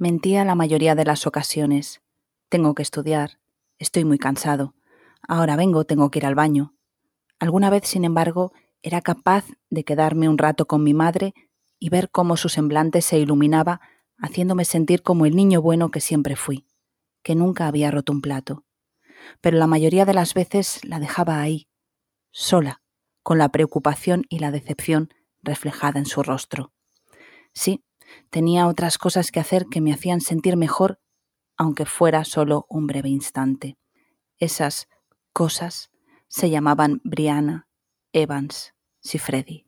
Mentía la mayoría de las ocasiones. Tengo que estudiar. Estoy muy cansado. Ahora vengo, tengo que ir al baño. Alguna vez, sin embargo, era capaz de quedarme un rato con mi madre y ver cómo su semblante se iluminaba, haciéndome sentir como el niño bueno que siempre fui, que nunca había roto un plato. Pero la mayoría de las veces la dejaba ahí, sola, con la preocupación y la decepción reflejada en su rostro. Sí, tenía otras cosas que hacer que me hacían sentir mejor, aunque fuera solo un breve instante. Esas cosas se llamaban Brianna, Evans, Sifredi.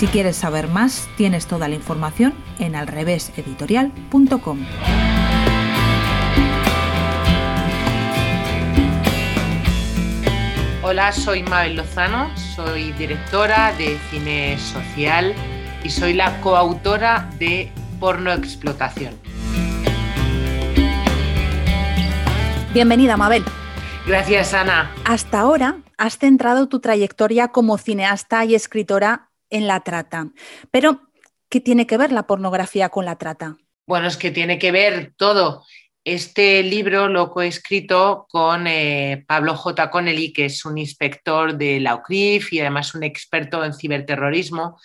Si quieres saber más, tienes toda la información en alreveseditorial.com. Hola, soy Mabel Lozano, soy directora de cine social y soy la coautora de Porno Explotación. Bienvenida, Mabel. Gracias, Ana. Hasta ahora has centrado tu trayectoria como cineasta y escritora en la trata. Pero, ¿qué tiene que ver la pornografía con la trata? Bueno, es que tiene que ver todo. Este libro lo he escrito con eh, Pablo J. Connelly, que es un inspector de la UCRIF y además un experto en ciberterrorismo.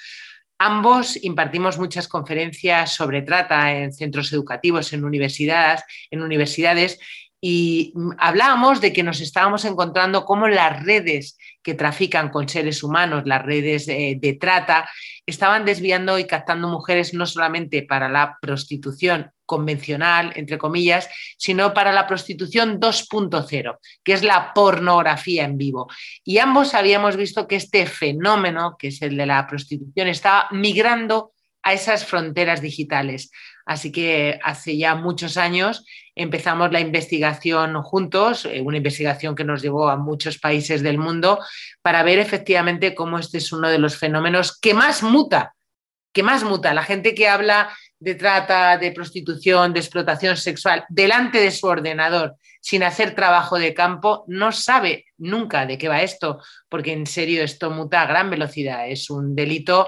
Ambos impartimos muchas conferencias sobre trata en centros educativos, en universidades, en universidades y hablábamos de que nos estábamos encontrando cómo las redes que trafican con seres humanos, las redes de, trata, estaban desviando y captando mujeres no solamente para la prostitución convencional, entre comillas, sino para la prostitución 2.0, que es la pornografía en vivo. Y ambos habíamos visto que este fenómeno, que es el de la prostitución, estaba migrando a esas fronteras digitales. Así que hace ya muchos años empezamos la investigación juntos, eh, una investigación que nos llevó a muchos países del mundo para ver efectivamente cómo este es uno de los fenómenos que más muta, que más muta. La gente que habla de trata, de prostitución, de explotación sexual delante de su ordenador sin hacer trabajo de campo, no sabe nunca de qué va esto, porque en serio esto muta a gran velocidad. Es un delito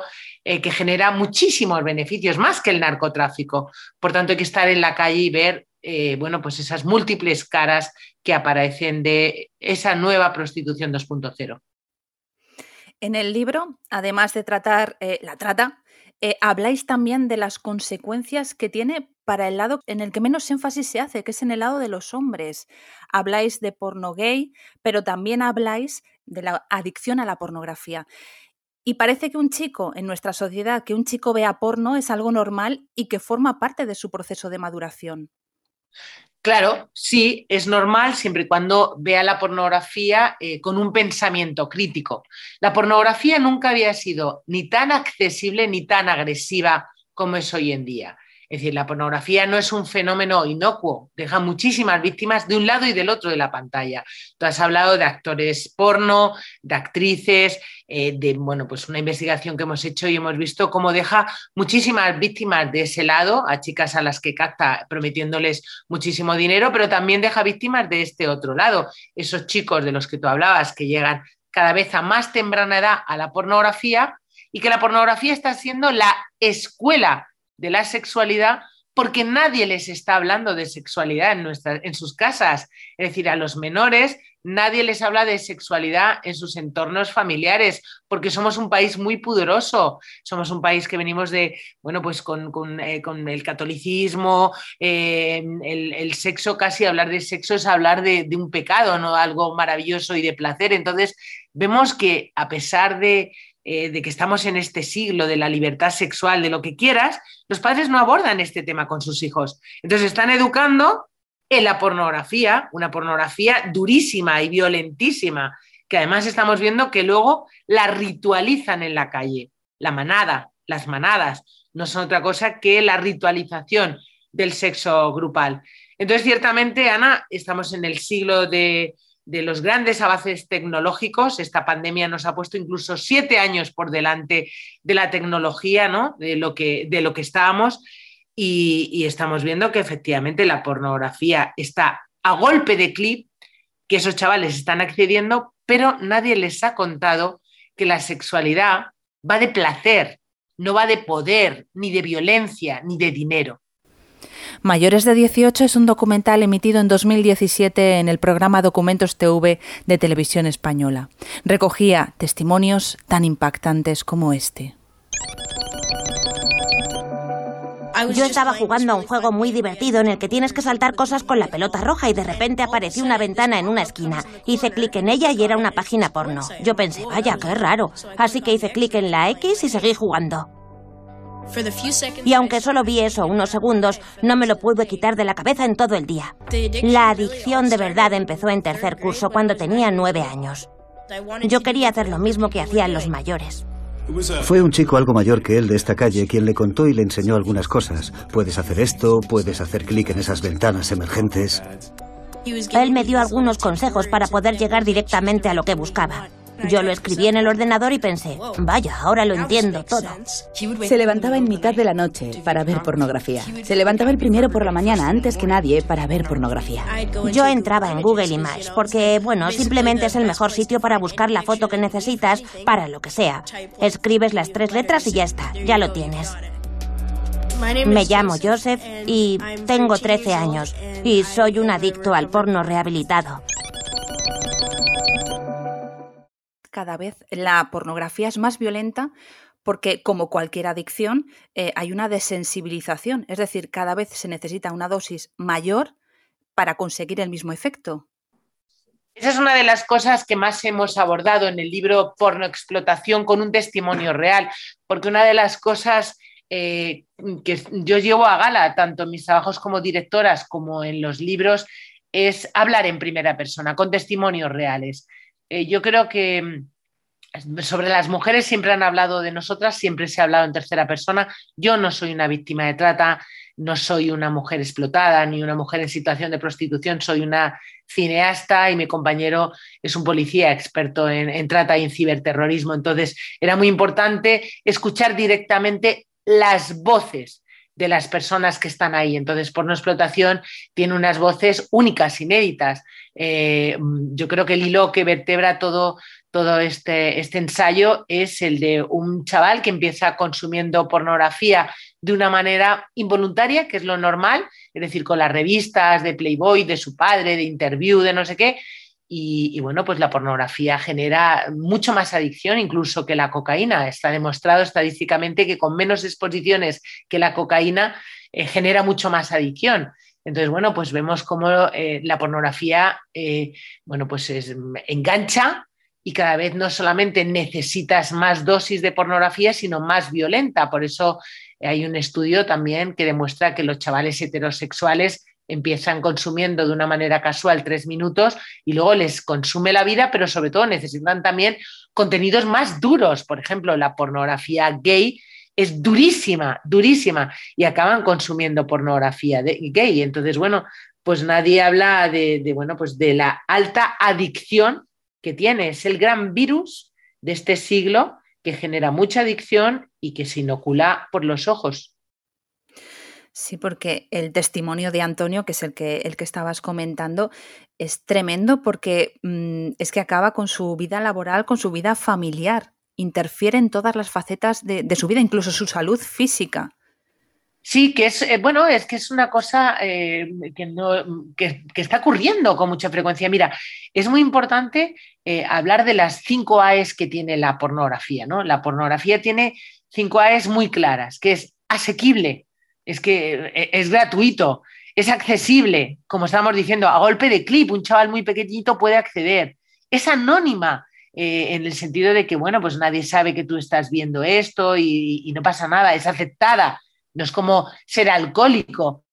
eh, que genera muchísimos beneficios, más que el narcotráfico. Por tanto, hay que estar en la calle y ver eh, bueno, pues esas múltiples caras que aparecen de esa nueva prostitución 2.0. En el libro, además de tratar eh, la trata, habláis también de las consecuencias que tiene para el lado en el que menos énfasis se hace, que es en el lado de los hombres. Habláis de porno gay, pero también habláis de la adicción a la pornografía. Y parece que un chico, en nuestra sociedad, que un chico vea porno es algo normal y que forma parte de su proceso de maduración. Claro, sí, es normal siempre y cuando vea la pornografía eh, con un pensamiento crítico. La pornografía nunca había sido ni tan accesible ni tan agresiva como es hoy en día. Es decir, la pornografía no es un fenómeno inocuo, deja muchísimas víctimas de un lado y del otro de la pantalla. Tú has hablado de actores porno, de actrices, eh, de bueno, pues una investigación que hemos hecho y hemos visto cómo deja muchísimas víctimas de ese lado, a chicas a las que capta prometiéndoles muchísimo dinero, pero también deja víctimas de este otro lado, esos chicos de los que tú hablabas que llegan cada vez a más temprana edad a la pornografía y que la pornografía está siendo la escuela de la sexualidad porque nadie les está hablando de sexualidad en, en sus casas. Es decir, a los menores nadie les habla de sexualidad en sus entornos familiares, porque somos un país muy pudoroso, somos un país que venimos de, bueno, pues con, eh, el catolicismo, eh, el, sexo, casi hablar de sexo es hablar de, un pecado, no algo maravilloso y de placer. Entonces, vemos que a pesar de, eh, de que estamos en este siglo de la libertad sexual, de lo que quieras, los padres no abordan este tema con sus hijos. Entonces están educando en la pornografía, una pornografía durísima y violentísima, que además estamos viendo que luego la ritualizan en la calle. La manada, las manadas, no son otra cosa que la ritualización del sexo grupal. Entonces, ciertamente, Ana, estamos en el siglo de, los grandes avances tecnológicos. Esta pandemia nos ha puesto incluso siete años por delante de la tecnología, ¿no? de, lo que, de lo que estábamos. Y, estamos viendo que efectivamente la pornografía está a golpe de clip, que esos chavales están accediendo, pero nadie les ha contado que la sexualidad va de placer, no va de poder, ni de violencia, ni de dinero. Mayores de 18 es un documental emitido en 2017 en el programa Documentos TV de Televisión Española. Recogía testimonios tan impactantes como este. Yo estaba jugando a un juego muy divertido en el que tienes que saltar cosas con la pelota roja y de repente apareció una ventana en una esquina. Hice clic en ella y era una página porno. Yo pensé, vaya, qué raro. Así que hice clic en la X y seguí jugando. Y aunque solo vi eso unos segundos, no me lo pude quitar de la cabeza en todo el día. La adicción de verdad empezó en tercer curso cuando tenía nueve años. Yo quería hacer lo mismo que hacían los mayores. Fue un chico algo mayor que él de esta calle quien le contó y le enseñó algunas cosas. Puedes hacer esto, puedes hacer clic en esas ventanas emergentes. Él me dio algunos consejos para poder llegar directamente a lo que buscaba. Yo lo escribí en el ordenador y pensé, vaya, ahora lo entiendo todo. Se levantaba en mitad de la noche para ver pornografía. Se levantaba el primero por la mañana antes que nadie para ver pornografía. Yo entraba en Google Images porque, bueno, simplemente es el mejor sitio para buscar la foto que necesitas para lo que sea. Escribes las tres letras y ya está, ya lo tienes. Me llamo Joseph y tengo 13 años y soy un adicto al porno rehabilitado. Cada vez la pornografía es más violenta porque, como cualquier adicción, eh, hay una desensibilización. Es decir, cada vez se necesita una dosis mayor para conseguir el mismo efecto. Esa es una de las cosas que más hemos abordado en el libro Porno Explotación con un testimonio real, porque una de las cosas eh, que yo llevo a gala, tanto en mis trabajos como directoras como en los libros, es hablar en primera persona, con testimonios reales. Eh, yo creo que mm, sobre las mujeres siempre han hablado de nosotras, siempre se ha hablado en tercera persona. Yo no soy una víctima de trata, no soy una mujer explotada ni una mujer en situación de prostitución, soy una cineasta y mi compañero es un policía experto en, en trata y en ciberterrorismo. Entonces era muy importante escuchar directamente las voces de las personas que están ahí. Entonces, porno explotación tiene unas voces únicas, inéditas. Eh, yo creo que el hilo que vertebra todo, todo este, este ensayo es el de un chaval que empieza consumiendo pornografía de una manera involuntaria, que es lo normal, es decir, con las revistas de Playboy, de su padre, de Interview, de no sé qué, y, bueno, pues la pornografía genera mucho más adicción incluso que la cocaína. Está demostrado estadísticamente que con menos exposiciones que la cocaína eh, genera mucho más adicción. Entonces, bueno, pues vemos cómo eh, la pornografía, eh, bueno, pues engancha y cada vez no solamente necesitas más dosis de pornografía, sino más violenta. Por eso hay un estudio también que demuestra que los chavales heterosexuales empiezan consumiendo de una manera casual tres minutos y luego les consume la vida, pero sobre todo necesitan también contenidos más duros. Por ejemplo, la pornografía gay es durísima, durísima, y acaban consumiendo pornografía gay. Entonces, bueno, pues nadie habla de, bueno, pues de la alta adicción que tiene. Es el gran virus de este siglo que genera mucha adicción y que se inocula por los ojos. Sí, porque el testimonio de Antonio, que es el que, el que estabas comentando, es tremendo porque mm, es que acaba con su vida laboral, con su vida familiar, interfiere en todas las facetas de, su vida, incluso su salud física. Sí, que es, eh, bueno, es que es una cosa eh, que, que, está ocurriendo con mucha frecuencia. Mira, es muy importante eh, hablar de las cinco AES que tiene la pornografía, ¿no? La pornografía tiene cinco AES muy claras, que es asequible, es que es gratuito, es accesible, como estábamos diciendo, a golpe de clip, un chaval muy pequeñito puede acceder, es anónima, en el sentido de que, bueno, pues nadie sabe que tú estás viendo esto y no pasa nada, es aceptada no es como ser alcohólico.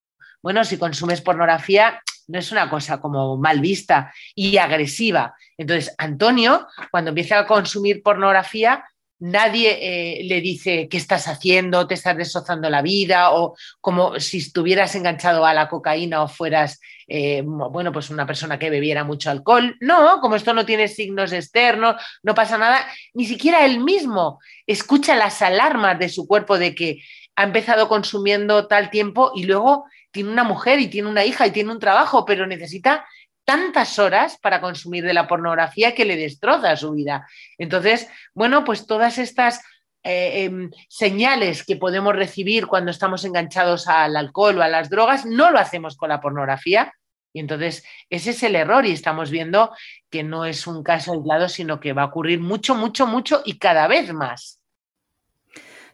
Bueno, si consumes pornografía, no es una cosa como mal vista y agresiva. Entonces, Antonio, cuando empieza a consumir pornografía, nadie eh, le dice qué estás haciendo, te estás destrozando la vida o como si estuvieras enganchado a la cocaína o fueras, eh, bueno, pues una persona que bebiera mucho alcohol. No, como esto no tiene signos externos, no pasa nada, ni siquiera él mismo escucha las alarmas de su cuerpo de que ha empezado consumiendo tal tiempo y luego tiene una mujer y tiene una hija y tiene un trabajo, pero necesita tantas horas para consumir de la pornografía que le destroza su vida. Entonces, bueno, pues todas estas eh, em, señales que podemos recibir cuando estamos enganchados al alcohol o a las drogas, no lo hacemos con la pornografía. Y entonces ese es el error y estamos viendo que no es un caso aislado, sino que va a ocurrir mucho, mucho, mucho y cada vez más.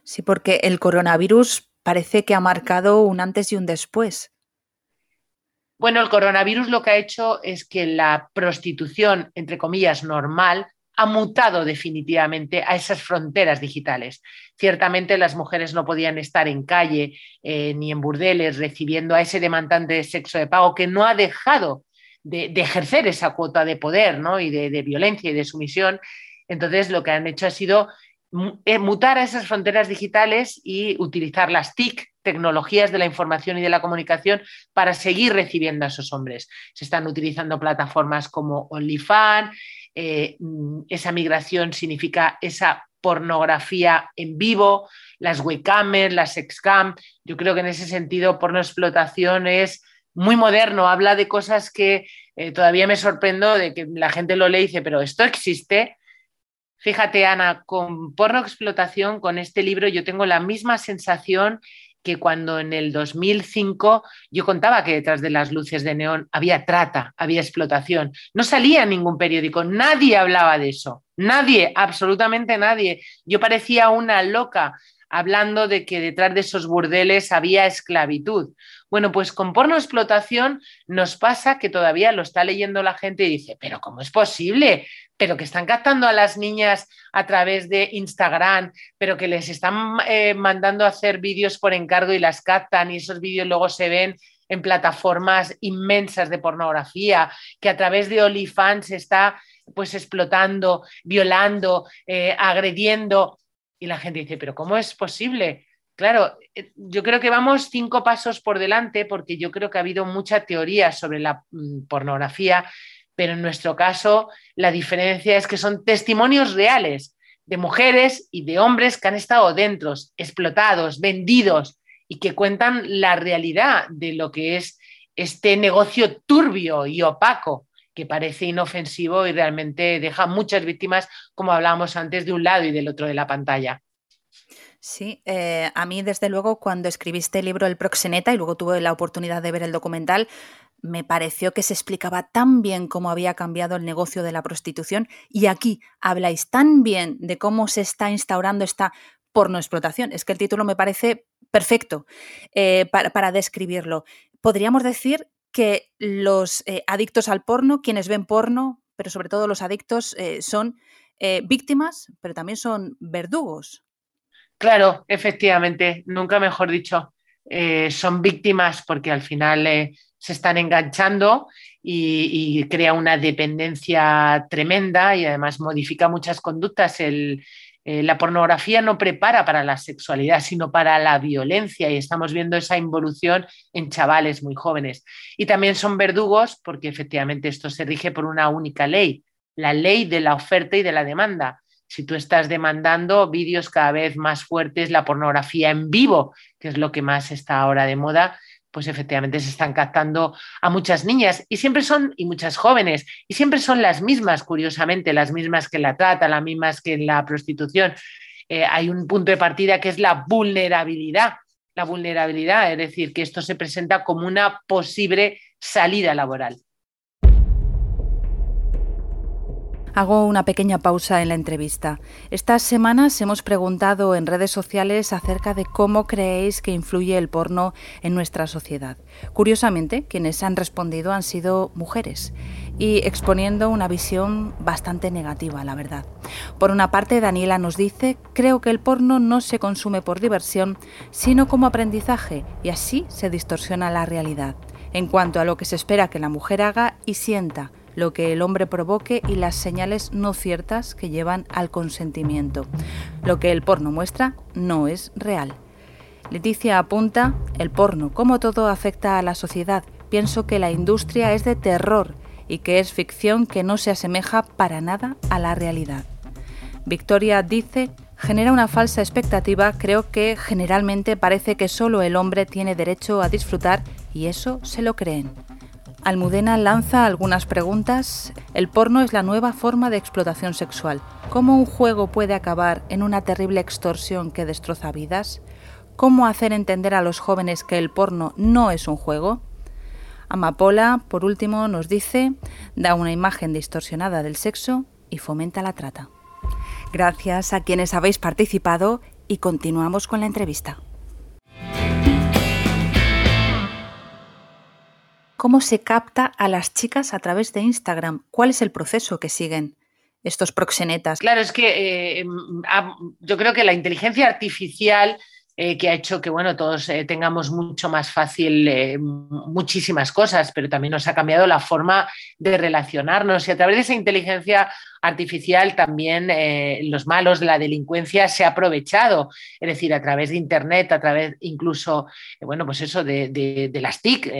Sí, porque el coronavirus parece que ha marcado un antes y un después. Bueno, el coronavirus lo que ha hecho es que la prostitución, entre comillas, normal, ha mutado definitivamente a esas fronteras digitales. Ciertamente las mujeres no podían estar en calle eh, ni en burdeles recibiendo a ese demandante de sexo de pago que no ha dejado de, ejercer esa cuota de poder ¿no? y de, violencia y de sumisión. Entonces lo que han hecho ha sido mutar a esas fronteras digitales y utilizar las TIC, tecnologías de la información y de la comunicación, para seguir recibiendo a esos hombres. Se están utilizando plataformas como OnlyFans, eh, mm, esa migración significa esa pornografía en vivo, las webcams, las sexcam. Yo creo que en ese sentido porno explotación es muy moderno, habla de cosas que eh, todavía me sorprendo de que la gente lo lee y dice, pero esto existe Fíjate, Ana, con porno explotación, con este libro, yo tengo la misma sensación que cuando en el 2005 yo contaba que detrás de las luces de neón había trata, había explotación. No salía en ningún periódico, nadie hablaba de eso, nadie, absolutamente nadie. Yo parecía una loca hablando de que detrás de esos burdeles había esclavitud. Bueno, pues con porno explotación nos pasa que todavía lo está leyendo la gente y dice, pero ¿cómo es posible? Pero que están captando a las niñas a través de Instagram, pero que les están eh, mandando a hacer vídeos por encargo y las captan y esos vídeos luego se ven en plataformas inmensas de pornografía, que a través de OnlyFans se está pues explotando, violando, eh, agrediendo. Y la gente dice, pero ¿cómo es posible? Claro, eh, yo creo que vamos cinco pasos por delante porque yo creo que ha habido mucha teoría sobre la mm, pornografía, pero en nuestro caso la diferencia es que son testimonios reales de mujeres y de hombres que han estado dentro, explotados, vendidos y que cuentan la realidad de lo que es este negocio turbio y opaco que parece inofensivo y realmente deja muchas víctimas, como hablábamos antes, de un lado y del otro de la pantalla. Sí, eh, a mí desde luego cuando escribiste el libro El Proxeneta y luego tuve la oportunidad de ver el documental, me pareció que se explicaba tan bien cómo había cambiado el negocio de la prostitución y aquí habláis tan bien de cómo se está instaurando esta pornoexplotación. Es que el título me parece perfecto eh, para, describirlo. Podríamos decir que los eh, adictos al porno, quienes ven porno, pero sobre todo los adictos, son víctimas, pero también son verdugos. Claro, efectivamente, nunca mejor dicho, eh, son víctimas porque al final eh, se están enganchando y, crea una dependencia tremenda y además modifica muchas conductas. Eh, la pornografía no prepara para la sexualidad, sino para la violencia y estamos viendo esa involución en chavales muy jóvenes. Y también son verdugos porque efectivamente esto se rige por una única ley, la ley de la oferta y de la demanda si tú estás demandando vídeos cada vez más fuertes, la pornografía en vivo, que es lo que más está ahora de moda, pues efectivamente se están captando a muchas niñas y siempre son, y muchas jóvenes, y siempre son las mismas, curiosamente, las mismas que la trata, las mismas que la prostitución. Eh, hay un punto de partida que es la vulnerabilidad. la vulnerabilidad, es decir, que esto se presenta como una posible salida laboral. Hago una pequeña pausa en la entrevista. Estas semanas hemos preguntado en redes sociales acerca de cómo creéis que influye el porno en nuestra sociedad. Curiosamente, quienes han respondido han sido mujeres y exponiendo una visión bastante negativa, la verdad. Por una parte, Daniela nos dice, creo que el porno no se consume por diversión, sino como aprendizaje y así se distorsiona la realidad en cuanto a lo que se espera que la mujer haga y sienta lo que el hombre provoque y las señales no ciertas que llevan al consentimiento. Lo que el porno muestra no es real. Leticia apunta, el porno, como todo, afecta a la sociedad. Pienso que la industria es de terror y que es ficción que no se asemeja para nada a la realidad. Victoria dice, genera una falsa expectativa, creo que generalmente parece que solo el hombre tiene derecho a disfrutar y eso se lo creen. Almudena lanza algunas preguntas. El porno es la nueva forma de explotación sexual. ¿Cómo un juego puede acabar en una terrible extorsión que destroza vidas? ¿Cómo hacer entender a los jóvenes que el porno no es un juego? Amapola, por último, nos dice, da una imagen distorsionada del sexo y fomenta la trata. Gracias a quienes habéis participado y continuamos con la entrevista. Cómo se capta a las chicas a través de Instagram. ¿Cuál es el proceso que siguen? estos proxenetas. Claro, es que eh, yo creo que la inteligencia artificial eh, que ha hecho que bueno, todos eh, tengamos mucho más fácil eh, muchísimas cosas, pero también nos ha cambiado la forma de relacionarnos. Y a través de esa inteligencia artificial también los malos de la delincuencia se ha aprovechado, es decir, a través de Internet, a través incluso, bueno, pues eso de, de las TIC,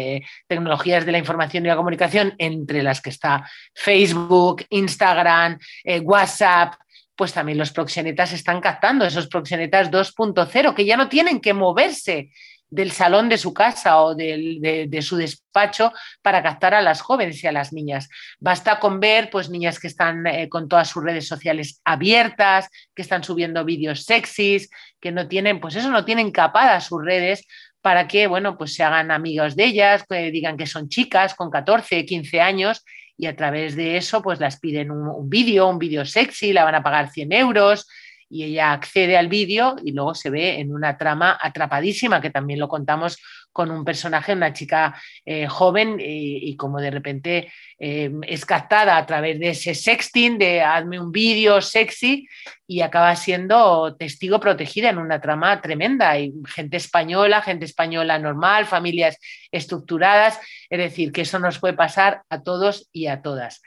tecnologías de la información y la comunicación, entre las que está Facebook, Instagram, WhatsApp, pues también los proxenetas están captando esos proxenetas 2.0 que ya no tienen que moverse del salón de su casa o de, su despacho para captar a las jóvenes y a las niñas. Basta con ver pues, niñas que están eh, con todas sus redes sociales abiertas, que están subiendo vídeos sexys, que no tienen, pues eso, no tienen capadas sus redes para que, bueno, pues se hagan amigos de ellas, que digan que son chicas con 14, 15 años y a través de eso pues las piden un, vídeo, un vídeo sexy, la van a pagar 100 euros y ella accede al vídeo y luego se ve en una trama atrapadísima, que también lo contamos con un personaje, una chica eh, joven y, como de repente eh, es captada a través de ese sexting, de hazme un vídeo sexy y acaba siendo testigo protegida en una trama tremenda. Hay gente española, gente española normal, familias estructuradas, es decir, que eso nos puede pasar a todos y a todas.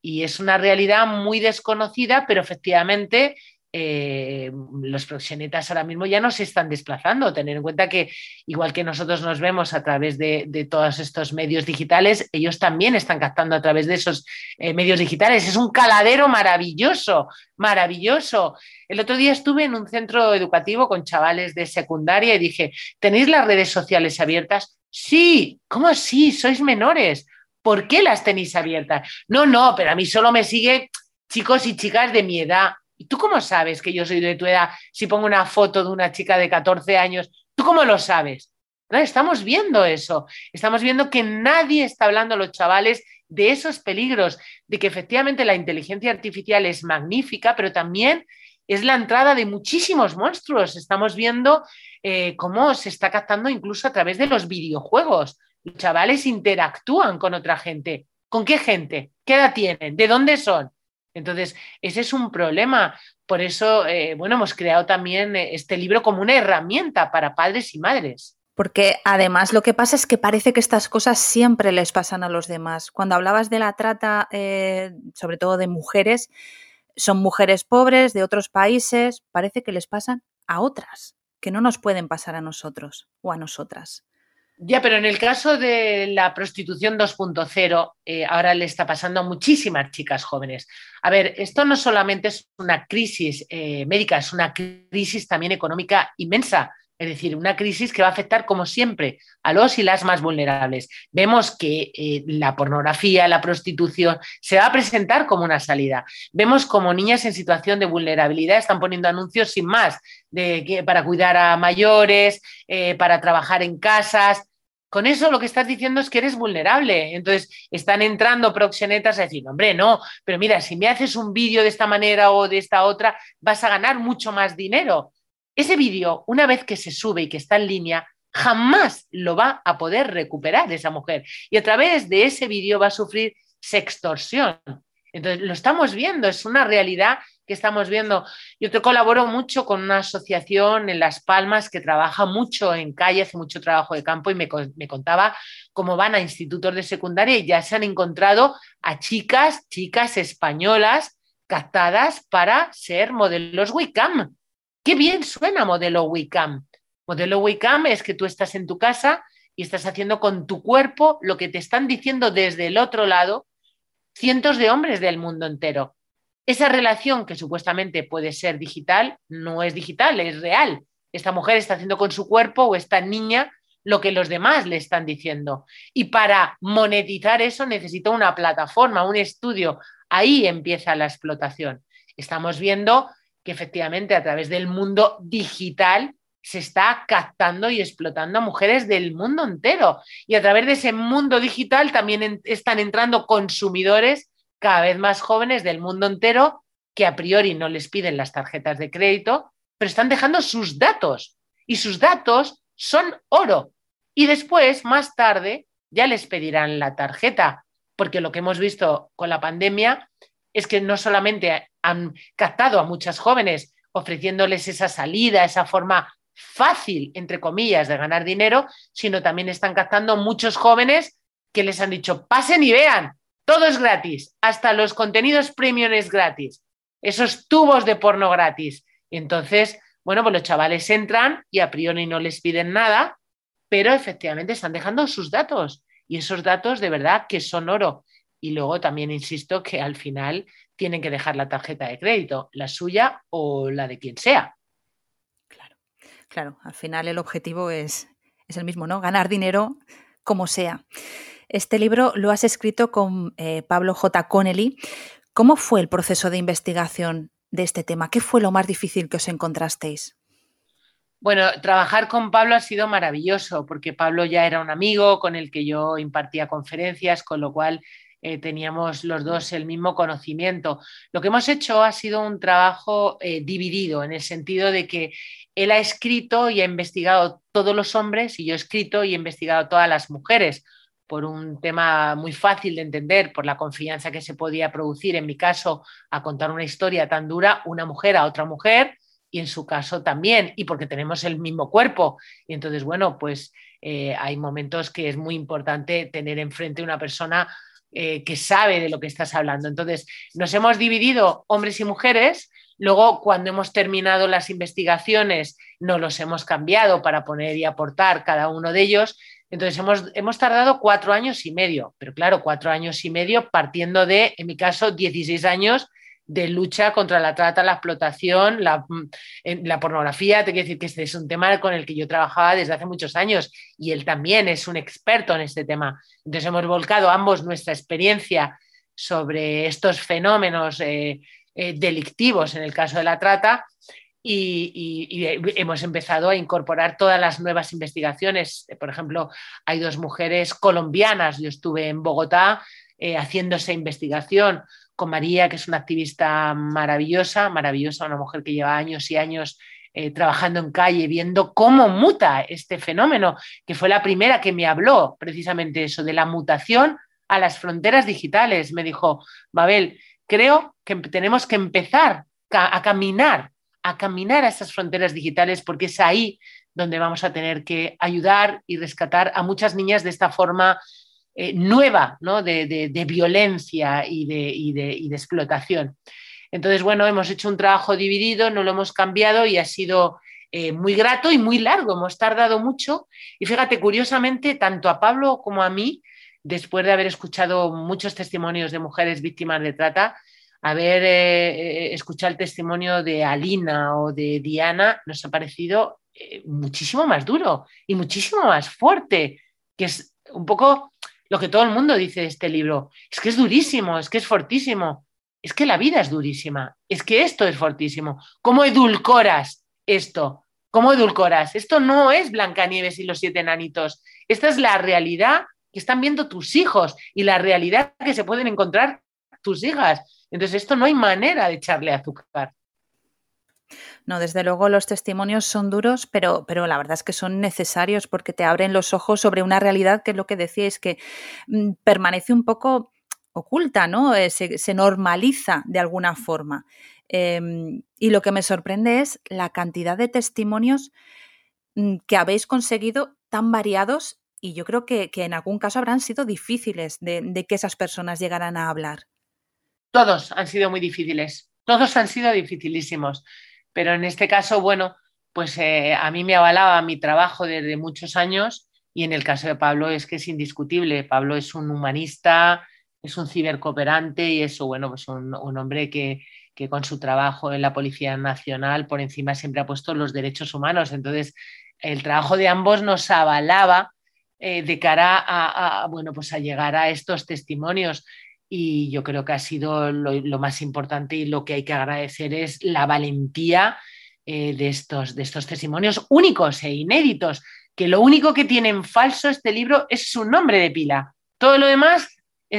Y es una realidad muy desconocida, pero efectivamente eh, los proxenetas ahora mismo ya no se están desplazando. Tener en cuenta que, igual que nosotros nos vemos a través de, todos estos medios digitales, ellos también están captando a través de esos eh, medios digitales. Es un caladero maravilloso, maravilloso. El otro día estuve en un centro educativo con chavales de secundaria y dije, ¿tenéis las redes sociales abiertas? Sí, ¿cómo sí? Sois menores. ¿Por qué las tenéis abiertas? No, no, pero a mí solo me sigue chicos y chicas de mi edad. ¿Y tú cómo sabes que yo soy de tu edad si pongo una foto de una chica de 14 años? ¿Tú cómo lo sabes? Estamos viendo eso, estamos viendo que nadie está hablando a los chavales de esos peligros, de que efectivamente la inteligencia artificial es magnífica, pero también es la entrada de muchísimos monstruos. Estamos viendo eh, cómo se está captando incluso a través de los videojuegos. Los chavales interactúan con otra gente. ¿Con qué gente? ¿Qué edad tienen? ¿De dónde son? Entonces, ese es un problema. Por eso, eh, bueno, hemos creado también eh, este libro como una herramienta para padres y madres. Porque además lo que pasa es que parece que estas cosas siempre les pasan a los demás. Cuando hablabas de la trata, eh, sobre todo de mujeres, son mujeres pobres de otros países, parece que les pasan a otras, que no nos pueden pasar a nosotros o a nosotras. Ya, pero en el caso de la prostitución 2.0, eh, ahora le está pasando a muchísimas chicas jóvenes. A ver, esto no solamente es una crisis eh, médica, es una crisis también económica inmensa. Es decir, una crisis que va a afectar, como siempre, a los y las más vulnerables. Vemos que eh, la pornografía, la prostitución, se va a presentar como una salida. Vemos como niñas en situación de vulnerabilidad están poniendo anuncios sin más de, para cuidar a mayores, eh, para trabajar en casas. Con eso lo que estás diciendo es que eres vulnerable. Entonces están entrando proxenetas a decir, hombre, no, pero mira, si me haces un vídeo de esta manera o de esta otra, vas a ganar mucho más dinero. Ese vídeo, una vez que se sube y que está en línea, jamás lo va a poder recuperar esa mujer. Y a través de ese vídeo va a sufrir sextorsión. Entonces, lo estamos viendo, es una realidad que estamos viendo. Yo te colaboro mucho con una asociación en Las Palmas que trabaja mucho en calle, hace mucho trabajo de campo y me, me, contaba cómo van a institutos de secundaria y ya se han encontrado a chicas, chicas españolas captadas para ser modelos Wicam. Qué bien suena modelo Wicam. Modelo Wicam es que tú estás en tu casa y estás haciendo con tu cuerpo lo que te están diciendo desde el otro lado cientos de hombres del mundo entero. Esa relación que supuestamente puede ser digital no es digital, es real. Esta mujer está haciendo con su cuerpo o esta niña lo que los demás le están diciendo. Y para monetizar eso necesita una plataforma, un estudio. Ahí empieza la explotación. Estamos viendo que efectivamente a través del mundo digital se está captando y explotando a mujeres del mundo entero. Y a través de ese mundo digital también están entrando consumidores cada vez más jóvenes del mundo entero que a priori no les piden las tarjetas de crédito, pero están dejando sus datos. Y sus datos son oro. Y después, más tarde, ya les pedirán la tarjeta, porque lo que hemos visto con la pandemia es que no solamente han captado a muchas jóvenes ofreciéndoles esa salida, esa forma fácil, entre comillas, de ganar dinero, sino también están captando muchos jóvenes que les han dicho, pasen y vean, todo es gratis, hasta los contenidos premium es gratis, esos tubos de porno gratis. entonces, bueno, pues los chavales entran y a priori no les piden nada, pero efectivamente están dejando sus datos y esos datos de verdad que son oro. Y luego también insisto que al final tienen que dejar la tarjeta de crédito, la suya o la de quien sea. Claro, claro, al final el objetivo es, es el mismo, ¿no? Ganar dinero como sea. Este libro lo has escrito con eh, Pablo J. Connelly. ¿Cómo fue el proceso de investigación de este tema? ¿Qué fue lo más difícil que os encontrasteis? Bueno, trabajar con Pablo ha sido maravilloso porque Pablo ya era un amigo con el que yo impartía conferencias, con lo cual eh, teníamos los dos el mismo conocimiento. Lo que hemos hecho ha sido un trabajo eh, dividido en el sentido de que él ha escrito y ha investigado todos los hombres y yo he escrito y he investigado todas las mujeres por un tema muy fácil de entender, por la confianza que se podía producir, en mi caso, a contar una historia tan dura, una mujer a otra mujer, y en su caso también, y porque tenemos el mismo cuerpo. Y entonces, bueno, pues eh, hay momentos que es muy importante tener enfrente una persona eh, que sabe de lo que estás hablando. Entonces, nos hemos dividido hombres y mujeres. Luego, cuando hemos terminado las investigaciones, nos los hemos cambiado para poner y aportar cada uno de ellos. Entonces, hemos, hemos tardado cuatro años y medio, pero claro, cuatro años y medio partiendo de, en mi caso, 16 años de lucha contra la trata, la explotación, la, la, pornografía. Te quiero decir que este es un tema con el que yo trabajaba desde hace muchos años y él también es un experto en este tema. Entonces hemos volcado ambos nuestra experiencia sobre estos fenómenos eh, eh, delictivos en el caso de la trata y, hemos empezado a incorporar todas las nuevas investigaciones. Por ejemplo, hay dos mujeres colombianas. Yo estuve en Bogotá eh, haciendo esa investigación con María, que es una activista maravillosa, maravillosa, una mujer que lleva años y años eh, trabajando en calle, viendo cómo muta este fenómeno, que fue la primera que me habló precisamente eso, de la mutación a las fronteras digitales. Me dijo, Babel, creo que tenemos que empezar a caminar, a caminar a esas fronteras digitales, porque es ahí donde vamos a tener que ayudar y rescatar a muchas niñas de esta forma eh, nueva de, violencia y de, explotación. Entonces, bueno, hemos hecho un trabajo dividido, no lo hemos cambiado y ha sido eh, muy grato y muy largo. Hemos tardado mucho. Y fíjate, curiosamente, tanto a Pablo como a mí, después de haber escuchado muchos testimonios de mujeres víctimas de trata, haber eh, escuchado el testimonio de Alina o de Diana, nos ha parecido muchísimo más duro y muchísimo más fuerte, que es un poco lo que todo el mundo dice de este libro. Es que es durísimo, es que es fortísimo, es que la vida es durísima, es que esto es fortísimo. ¿Cómo edulcoras esto? ¿Cómo edulcoras? Esto no es Blancanieves y los siete enanitos. Esta es la realidad que están viendo tus hijos y la realidad que se pueden encontrar tus hijas. Entonces, esto no hay manera de echarle azúcar. No, desde luego los testimonios son duros, pero, pero la verdad es que son necesarios porque te abren los ojos sobre una realidad que es lo que decíais, que mm, permanece un poco oculta, ¿no? Eh, se, normaliza de alguna forma. Em, y lo que me sorprende es la cantidad de testimonios mm, que habéis conseguido tan variados y yo creo que, en algún caso habrán sido difíciles de que esas personas llegaran a hablar. Todos han sido muy difíciles, todos han sido dificilísimos. Pero en este caso, bueno, pues eh, a mí me avalaba mi trabajo desde muchos años y en el caso de Pablo es que es indiscutible. Pablo es un humanista, es un cibercooperante y eso, bueno, pues un, hombre que, con su trabajo en la Policía Nacional por encima siempre ha puesto los derechos humanos. Entonces, el trabajo de ambos nos avalaba eh, de cara a, bueno, pues a llegar a estos testimonios y yo creo que ha sido lo, más importante y lo que hay que agradecer es la valentía eh, de, estos, de estos testimonios únicos e inéditos, que lo único que tiene en falso este libro es su nombre de pila. Todo lo demás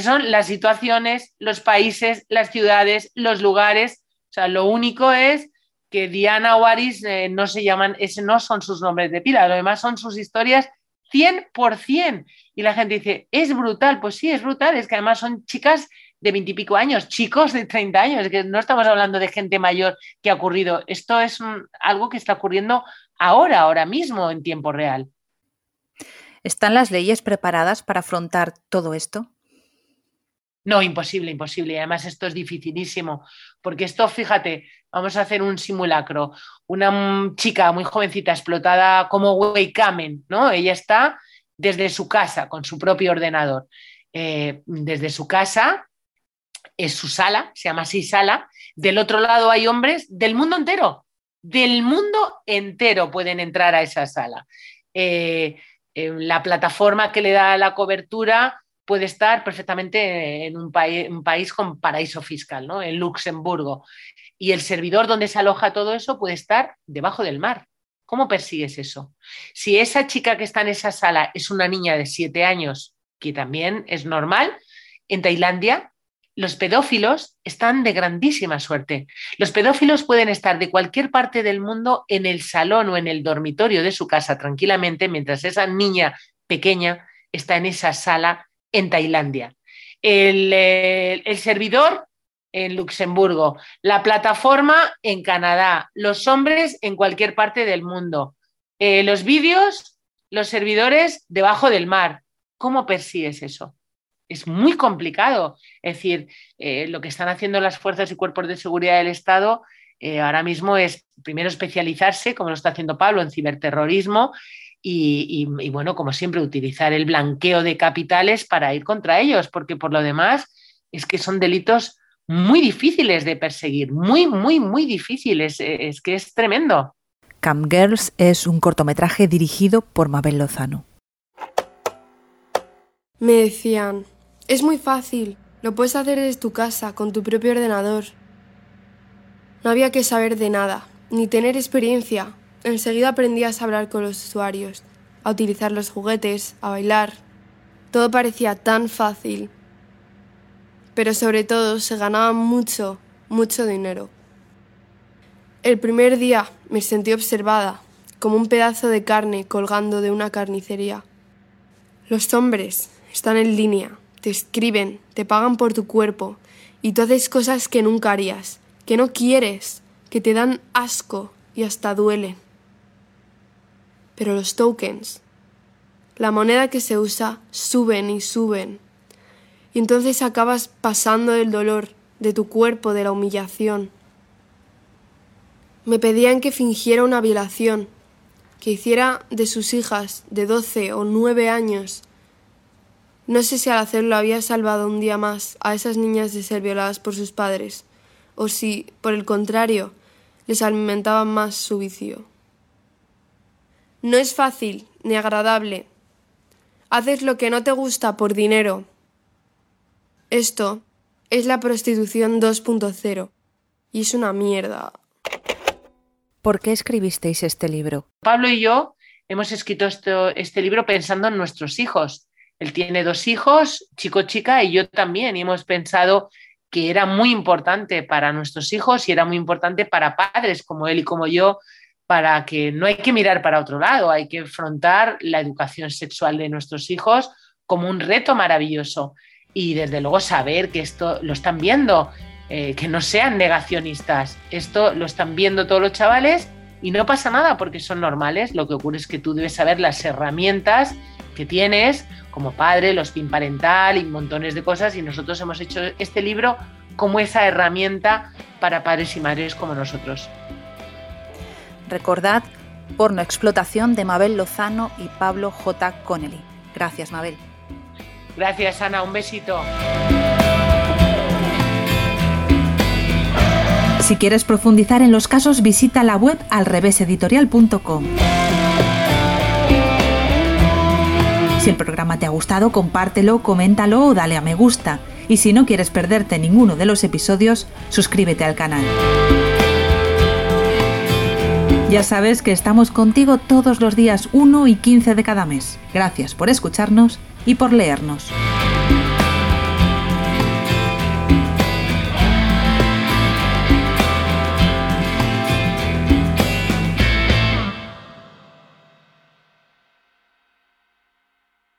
son las situaciones, los países, las ciudades, los lugares. O sea, lo único es que Diana o Aris eh, no se llaman, ese no son sus nombres de pila, lo demás son sus historias 100%. Y la gente dice, es brutal. Pues sí, es brutal. Es que además son chicas de veintipico años, chicos de 30 años, que no estamos hablando de gente mayor que ha ocurrido. Esto es algo que está ocurriendo ahora, ahora mismo, en tiempo real. ¿Están las leyes preparadas para afrontar todo esto? No, imposible, imposible. Y además esto es dificilísimo, porque esto, fíjate, vamos a hacer un simulacro. Una chica muy jovencita explotada como Weikamen, ¿no? Ella está desde su casa, con su propio ordenador. Eh, desde su casa es su sala, se llama así sala. Del otro lado hay hombres del mundo entero, del mundo entero pueden entrar a esa sala. Eh, la plataforma que le da la cobertura puede estar perfectamente en un, un país con paraíso fiscal, ¿no? en Luxemburgo. Y el servidor donde se aloja todo eso puede estar debajo del mar. ¿Cómo persigues eso? Si esa chica que está en esa sala es una niña de siete años, que también es normal, en Tailandia los pedófilos están de grandísima suerte. Los pedófilos pueden estar de cualquier parte del mundo en el salón o en el dormitorio de su casa tranquilamente mientras esa niña pequeña está en esa sala en Tailandia. El, eh, servidor en Luxemburgo, la plataforma en Canadá, los hombres en cualquier parte del mundo, eh, los vídeos, los servidores debajo del mar. ¿Cómo persigues eso? Es muy complicado. Es decir, eh, lo que están haciendo las fuerzas y cuerpos de seguridad del Estado ahora mismo es primero especializarse, como lo está haciendo Pablo, en ciberterrorismo y, bueno, como siempre, utilizar el blanqueo de capitales para ir contra ellos, porque por lo demás es que son delitos muy difíciles de perseguir, muy, muy, muy difíciles, e, es que es tremendo. Cam Girls es un cortometraje dirigido por Mabel Lozano. Me decían, es muy fácil, lo puedes hacer desde tu casa, con tu propio ordenador. No había que saber de nada, ni tener experiencia, Enseguida aprendías a hablar con los usuarios, a utilizar los juguetes, a bailar. Todo parecía tan fácil. Pero sobre todo se ganaba mucho, mucho dinero. El primer día me sentí observada, como un pedazo de carne colgando de una carnicería. Los hombres están en línea, te escriben, te pagan por tu cuerpo y tú haces cosas que nunca harías, que no quieres, que te dan asco y hasta duelen. Pero los tokens, la moneda que se usa, suben y suben. Y entonces acabas pasando el dolor de tu cuerpo, de la humillación. Me pedían que fingiera una violación, que hiciera de sus hijas de doce o nueve años. No sé si al hacerlo había salvado un día más a esas niñas de ser violadas por sus padres, o si, por el contrario, les alimentaban más su vicio. No es fácil ni agradable. Haces lo que no te gusta por dinero. Esto es la prostitución 2.0 y es una mierda. ¿Por qué escribisteis este libro? Pablo y yo hemos escrito este libro pensando en nuestros hijos. Él tiene dos hijos, chico, chica, y yo también. Y hemos pensado que era muy importante para nuestros hijos y era muy importante para padres como él y como yo, para que no hay que mirar para otro lado, hay que afrontar la educación sexual de nuestros hijos como un reto maravilloso. Y desde luego saber que esto lo están viendo, eh, que no sean negacionistas, esto lo están viendo todos los chavales y no pasa nada porque son normales, lo que ocurre es que tú debes saber las herramientas que tienes como padre, los PIN parental y montones de cosas y nosotros hemos hecho este libro como esa herramienta para padres y madres como nosotros. Recordad Porno Explotación de Mabel Lozano y Pablo J. Connelly. Gracias, Mabel. Gracias, Ana. Un besito. Si quieres profundizar en los casos, visita la web alreveseditorial.com. Si el programa te ha gustado, compártelo, coméntalo o dale a me gusta. Y si no quieres perderte ninguno de los episodios, suscríbete al canal. Ya sabes que estamos contigo todos los días 1 y 15 de cada mes. Gracias por escucharnos y por leernos.